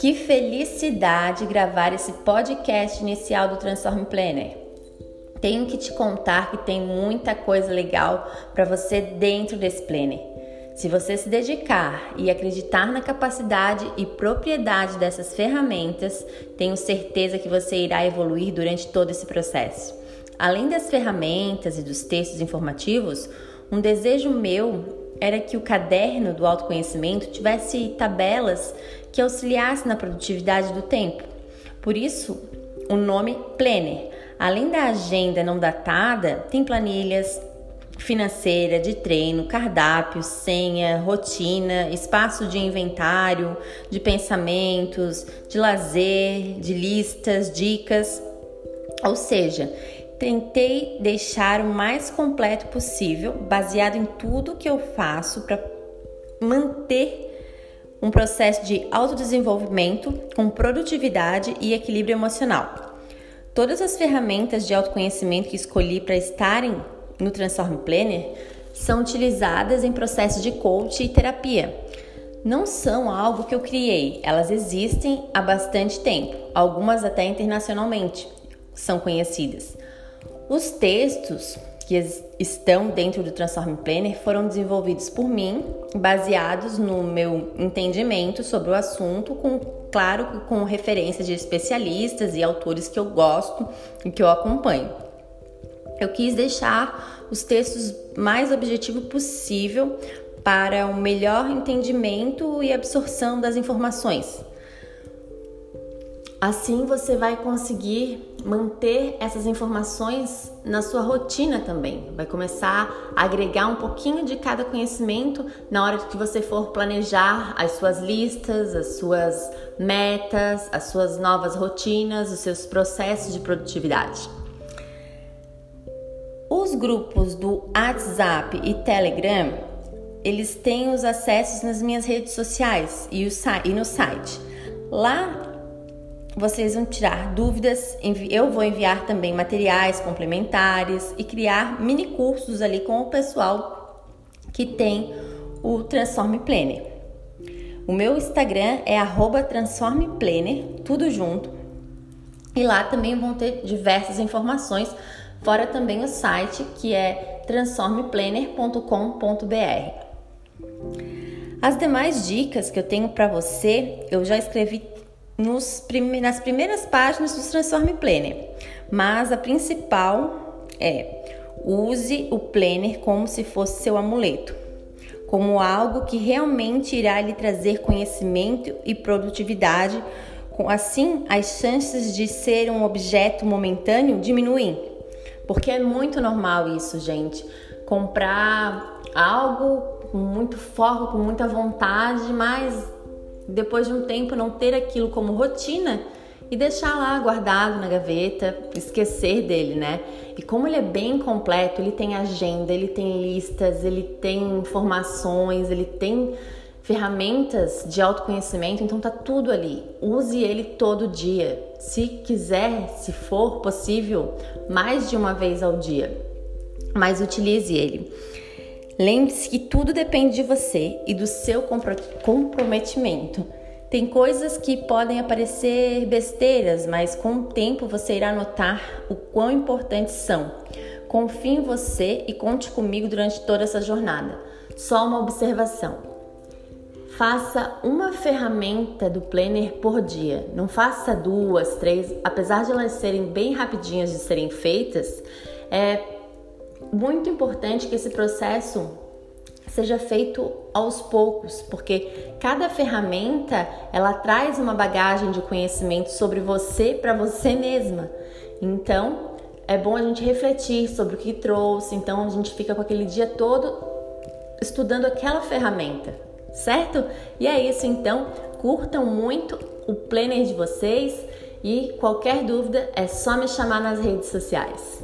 Que felicidade gravar esse podcast inicial do Transform Planner. Tenho que te contar que tem muita coisa legal para você dentro desse planner. Se você se dedicar e acreditar na capacidade e propriedade dessas ferramentas, tenho certeza que você irá evoluir durante todo esse processo. Além das ferramentas e dos textos informativos, um desejo meu era que o caderno do autoconhecimento tivesse tabelas que auxiliassem na produtividade do tempo. Por isso, o nome Planner. Além da agenda não datada, tem planilhas financeira, de treino, cardápio, senha, rotina, espaço de inventário, de pensamentos, de lazer, de listas, dicas. Ou seja, Tentei deixar o mais completo possível, baseado em tudo que eu faço para manter um processo de autodesenvolvimento com produtividade e equilíbrio emocional. Todas as ferramentas de autoconhecimento que escolhi para estarem no Transform Planner são utilizadas em processos de coaching e terapia. Não são algo que eu criei, elas existem há bastante tempo, algumas até internacionalmente são conhecidas. Os textos que estão dentro do Transform Planner foram desenvolvidos por mim, baseados no meu entendimento sobre o assunto, com claro com referências de especialistas e autores que eu gosto e que eu acompanho. Eu quis deixar os textos mais objetivo possível para um melhor entendimento e absorção das informações. Assim você vai conseguir manter essas informações na sua rotina também. Vai começar a agregar um pouquinho de cada conhecimento na hora que você for planejar as suas listas, as suas metas, as suas novas rotinas, os seus processos de produtividade. Os grupos do WhatsApp e Telegram, eles têm os acessos nas minhas redes sociais e, no site. Lá vocês vão tirar dúvidas, eu vou enviar também materiais complementares e criar mini cursos ali com o pessoal que tem o Transforme Planner. O meu Instagram é @transformeplanner, tudo junto. E lá também vão ter diversas informações, fora também o site que é transformeplanner.com.br. As demais dicas que eu tenho para você, eu já escrevi nos, nas primeiras páginas do Transforme Planner, mas a principal é use o planner como se fosse seu amuleto, como algo que realmente irá lhe trazer conhecimento e produtividade. Assim, as chances de ser um objeto momentâneo diminuem, porque é muito normal isso, gente. Comprar algo com muito foco, com muita vontade, mas depois de um tempo não ter aquilo como rotina e deixar lá guardado na gaveta, esquecer dele, né? E como ele é bem completo, ele tem agenda, ele tem listas, ele tem informações, ele tem ferramentas de autoconhecimento, então tá tudo ali. Use ele todo dia. Se quiser, se for possível, mais de uma vez ao dia. Mas utilize ele. Lembre-se que tudo depende de você e do seu comprometimento. Tem coisas que podem aparecer besteiras, mas com o tempo você irá notar o quão importantes são. Confie em você e conte comigo durante toda essa jornada. Só uma observação. Faça uma ferramenta do planner por dia. Não faça duas, três. Apesar de elas serem bem rapidinhas de serem feitas, é muito importante que esse processo seja feito aos poucos, porque cada ferramenta ela traz uma bagagem de conhecimento sobre você para você mesma. Então, é bom a gente refletir sobre o que trouxe, então a gente fica com aquele dia todo estudando aquela ferramenta, certo? E é isso então, curtam muito o planner de vocês e qualquer dúvida é só me chamar nas redes sociais.